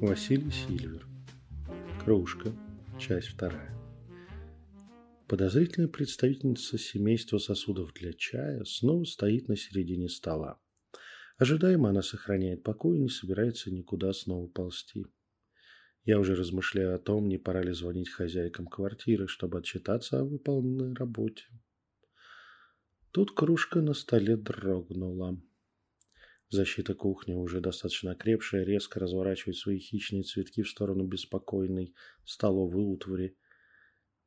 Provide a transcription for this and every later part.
Василий Сильвер. Кружка. Часть вторая. Подозрительная представительница семейства сосудов для чая снова стоит на середине стола. Ожидаемо она сохраняет покой и не собирается никуда снова ползти. Я уже размышляю о том, не пора ли звонить хозяйкам квартиры, чтобы отчитаться о выполненной работе. Тут кружка на столе дрогнула. Защита кухни, уже достаточно окрепшая, резко разворачивает свои хищные цветки в сторону беспокойной столовой утвари.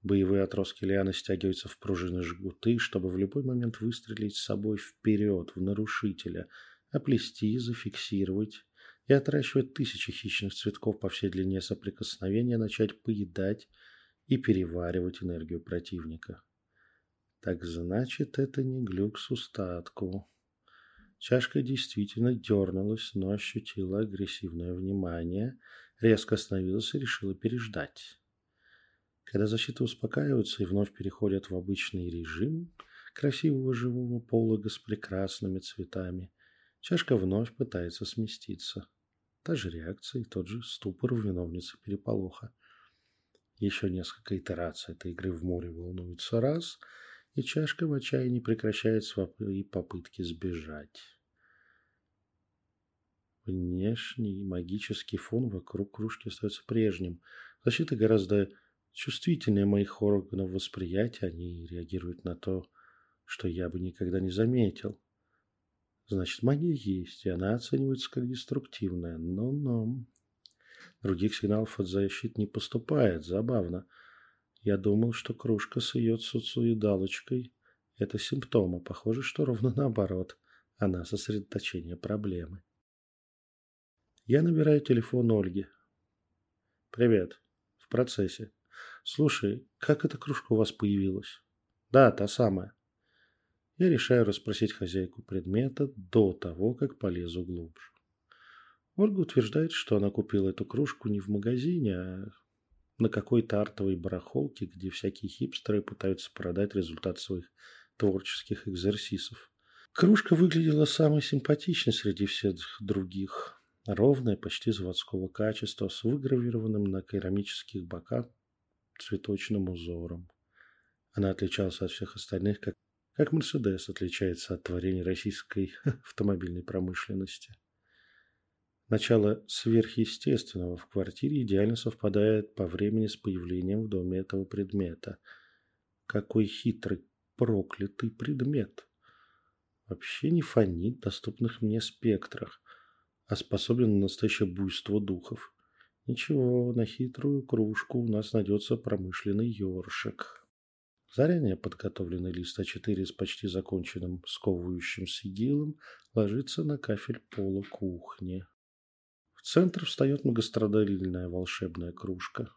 Боевые отростки лианы стягиваются в пружины жгуты, чтобы в любой момент выстрелить с собой вперед, в нарушителя, оплести, зафиксировать и отращивать тысячи хищных цветков по всей длине соприкосновения, начать поедать и переваривать энергию противника. Так значит, это не глюк с устатку. Чашка действительно дернулась, но ощутила агрессивное внимание, резко остановилась и решила переждать. Когда защита успокаивается и вновь переходит в обычный режим красивого живого полога с прекрасными цветами, чашка вновь пытается сместиться. Та же реакция и тот же ступор у виновницы переполоха. Еще несколько итераций этой игры в море волнуется раз – и чашка в отчаянии прекращает свои попытки сбежать. Внешний магический фон вокруг кружки остается прежним. Защита гораздо чувствительнее моих органов восприятия. Они реагируют на то, что я бы никогда не заметил. Значит, магия есть, и она оценивается как деструктивная. Но-но. Других сигналов от защит не поступает. Забавно. Я думал, что кружка с ее цуцуидалочкой – это симптомы. Похоже, что ровно наоборот. Она сосредоточение проблемы. Я набираю телефон Ольги. «Привет. В процессе. Слушай, как эта кружка у вас появилась?» «Да, та самая». Я решаю расспросить хозяйку предмета до того, как полезу глубже. Ольга утверждает, что она купила эту кружку не в магазине, а на какой-то артовой барахолке, где всякие хипстеры пытаются продать результат своих творческих экзерсисов. Кружка выглядела самой симпатичной среди всех других. Ровная, почти заводского качества, с выгравированным на керамических боках цветочным узором. Она отличалась от всех остальных, как, как Мерседес отличается от творений российской автомобильной промышленности. Начало сверхъестественного в квартире идеально совпадает по времени с появлением в доме этого предмета. Какой хитрый, проклятый предмет! Вообще не фонит доступных мне спектрах, а способен на настоящее буйство духов. Ничего, на хитрую кружку у нас найдется промышленный ёршик. Заранее подготовленный лист А4 с почти законченным сковывающим сигилом ложится на кафель пола кухни. В центр встает многострадальная волшебная кружка.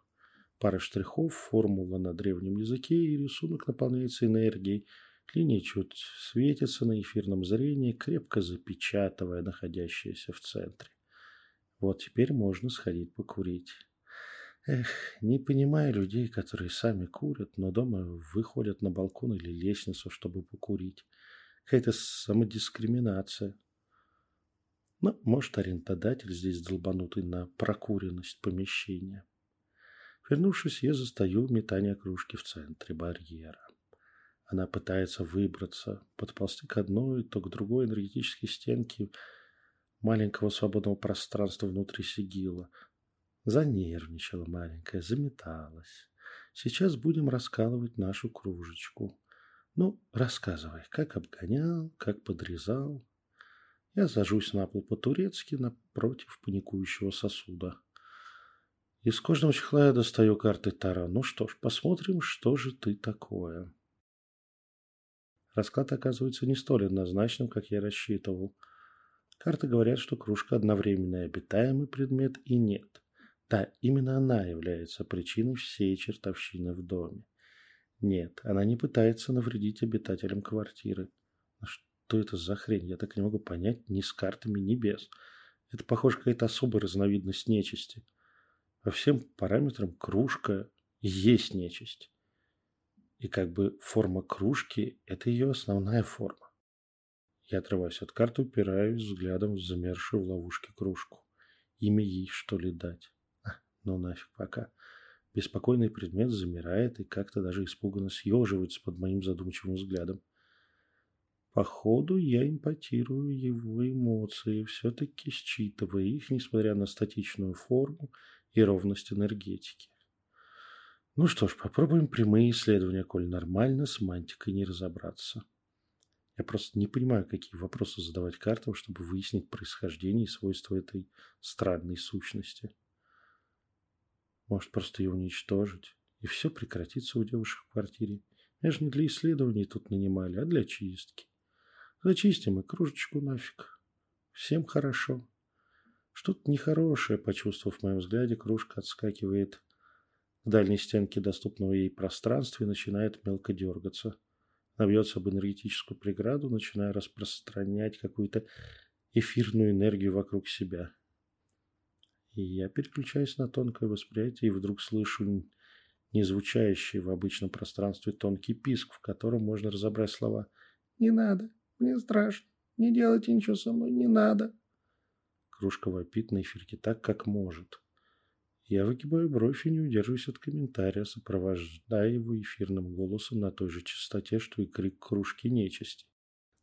Пара штрихов, формула на древнем языке, и рисунок наполняется энергией. Линии чуть светятся на эфирном зрении, крепко запечатывая находящееся в центре. Вот теперь можно сходить покурить. Эх, не понимаю людей, которые сами курят, но дома выходят на балкон или лестницу, чтобы покурить. Какая-то самодискриминация. Но, может, арендодатель здесь долбанутый на прокуренность помещения. Вернувшись, я застаю метание кружки в центре барьера. Она пытается выбраться, подползти к одной, то к другой энергетической стенке маленького свободного пространства внутри сигила. Занервничала маленькая, заметалась. Сейчас будем раскалывать нашу кружечку. Ну, рассказывай, как обгонял, как подрезал, я сажусь на пол по-турецки напротив паникующего сосуда. Из кожного чехла я достаю карты Тара. Ну что ж, посмотрим, что же ты такое. Расклад оказывается не столь однозначным, как я рассчитывал. Карты говорят, что кружка одновременно обитаемый предмет и нет. Да, именно она является причиной всей чертовщины в доме. Нет, она не пытается навредить обитателям квартиры. Что это за хрень? Я так не могу понять ни с картами, ни без. Это, похоже, какая-то особая разновидность нечисти. По всем параметрам кружка есть нечисть. И как бы форма кружки – это ее основная форма. Я отрываюсь от карты, упираюсь взглядом в замершую в ловушке кружку. Имя ей, что ли, дать? А, ну нафиг пока. Беспокойный предмет замирает и как-то даже испуганно съеживается под моим задумчивым взглядом. Походу, я импотирую его эмоции, все-таки считывая их, несмотря на статичную форму и ровность энергетики. Ну что ж, попробуем прямые исследования, коль нормально с мантикой не разобраться. Я просто не понимаю, какие вопросы задавать картам, чтобы выяснить происхождение и свойства этой странной сущности. Может, просто ее уничтожить, и все прекратится у девушек в квартире. Меня же не для исследований тут нанимали, а для чистки. Зачистим и кружечку нафиг. Всем хорошо. Что-то нехорошее, почувствовав в моем взгляде, кружка отскакивает к дальней стенке доступного ей пространства и начинает мелко дергаться. Набьется об энергетическую преграду, начиная распространять какую-то эфирную энергию вокруг себя. И я переключаюсь на тонкое восприятие и вдруг слышу незвучащий в обычном пространстве тонкий писк, в котором можно разобрать слова «Не надо, мне страшно, не делайте ничего со мной, не надо». Кружка вопит на эфирке так, как может. Я выгибаю бровь и не удерживаюсь от комментария, сопровождая его эфирным голосом на той же частоте, что и крик кружки нечисти.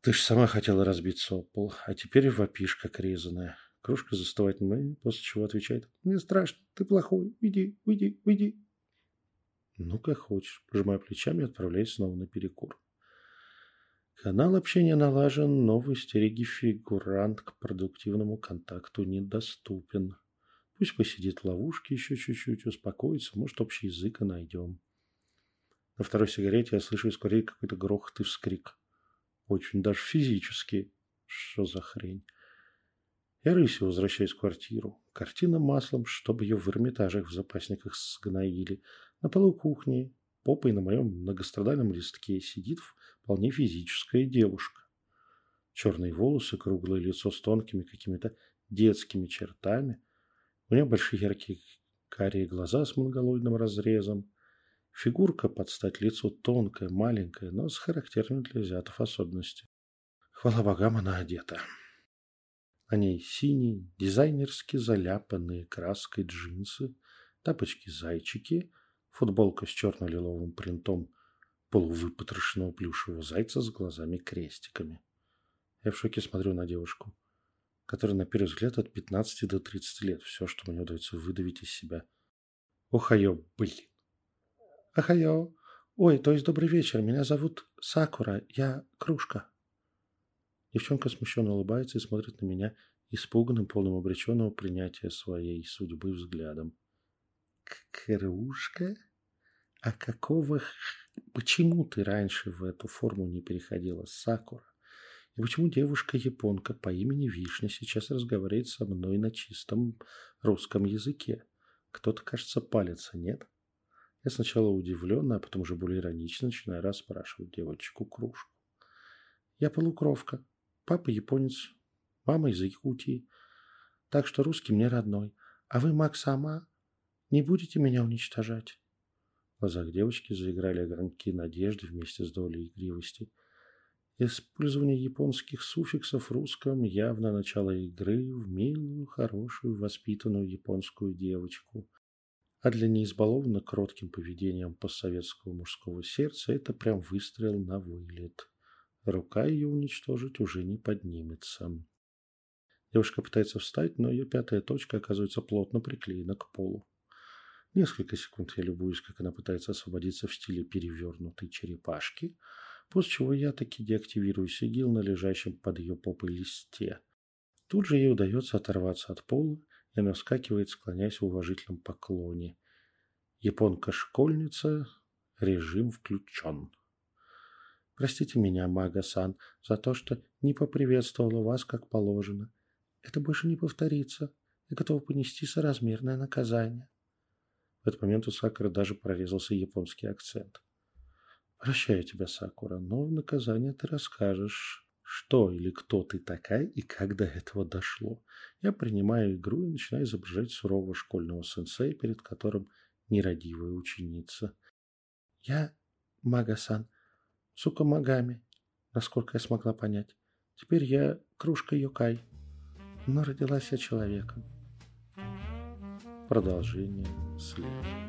Ты ж сама хотела разбиться об пол, а теперь вопишь, как резаная. Кружка застывает мне, после чего отвечает. Мне страшно, ты плохой, уйди, уйди, уйди. Ну, как хочешь. Пожимаю плечами и отправляюсь снова на перекур. Канал общения налажен, но в истериге фигурант к продуктивному контакту недоступен. Пусть посидит в ловушке еще чуть-чуть, успокоится, может, общий язык и найдем. На второй сигарете я слышу из курей какой-то грохот и вскрик. Очень даже физически. Что за хрень? Я рысью возвращаюсь в квартиру. Картина маслом, чтобы ее в Эрмитажах в запасниках сгноили. На полу кухни, попой на моем многострадальном листке, сидит вполне физическая девушка. Черные волосы, круглое лицо с тонкими какими-то детскими чертами – у нее большие яркие карие глаза с монголоидным разрезом. Фигурка под стать лицу тонкая, маленькая, но с характерными для азиатов особенностями. Хвала богам, она одета. На ней синие, дизайнерски заляпанные краской джинсы, тапочки-зайчики, футболка с черно-лиловым принтом полувыпотрошенного плюшевого зайца с глазами-крестиками. Я в шоке смотрю на девушку который на первый взгляд от 15 до 30 лет. Все, что мне удается выдавить из себя. Охайо, блин. Ахайо. Ой, то есть добрый вечер. Меня зовут Сакура. Я Кружка. Девчонка смущенно улыбается и смотрит на меня испуганным, полным обреченного принятия своей судьбы взглядом. Кружка? А какого... Почему ты раньше в эту форму не переходила, Сакура? И почему девушка-японка по имени Вишня сейчас разговаривает со мной на чистом русском языке? Кто-то, кажется, палится, нет? Я сначала удивленно, а потом уже более иронично начинаю расспрашивать девочку кружку. Я полукровка. Папа японец, мама из Якутии. Так что русский мне родной. А вы, Мак, сама не будете меня уничтожать? В глазах девочки заиграли огоньки надежды вместе с долей игривости. Использование японских суффиксов в русском явно начало игры в милую, хорошую, воспитанную японскую девочку. А для неизбалованно кротким поведением постсоветского мужского сердца это прям выстрел на вылет. Рука ее уничтожить уже не поднимется. Девушка пытается встать, но ее пятая точка оказывается плотно приклеена к полу. Несколько секунд я любуюсь, как она пытается освободиться в стиле перевернутой черепашки – после чего я таки деактивирую сигил на лежащем под ее попой листе. Тут же ей удается оторваться от пола, и она вскакивает, склоняясь в уважительном поклоне. Японка-школьница, режим включен. Простите меня, Мага-сан, за то, что не поприветствовала вас как положено. Это больше не повторится. Я готова понести соразмерное наказание. В этот момент у Сакуры даже прорезался японский акцент. Прощаю тебя, Сакура, но в наказание ты расскажешь, что или кто ты такая и как до этого дошло. Я принимаю игру и начинаю изображать сурового школьного сенсея, перед которым нерадивая ученица. Я Мага-сан, сука Магами, насколько я смогла понять. Теперь я кружка Йокай, но родилась я человеком. Продолжение sleep.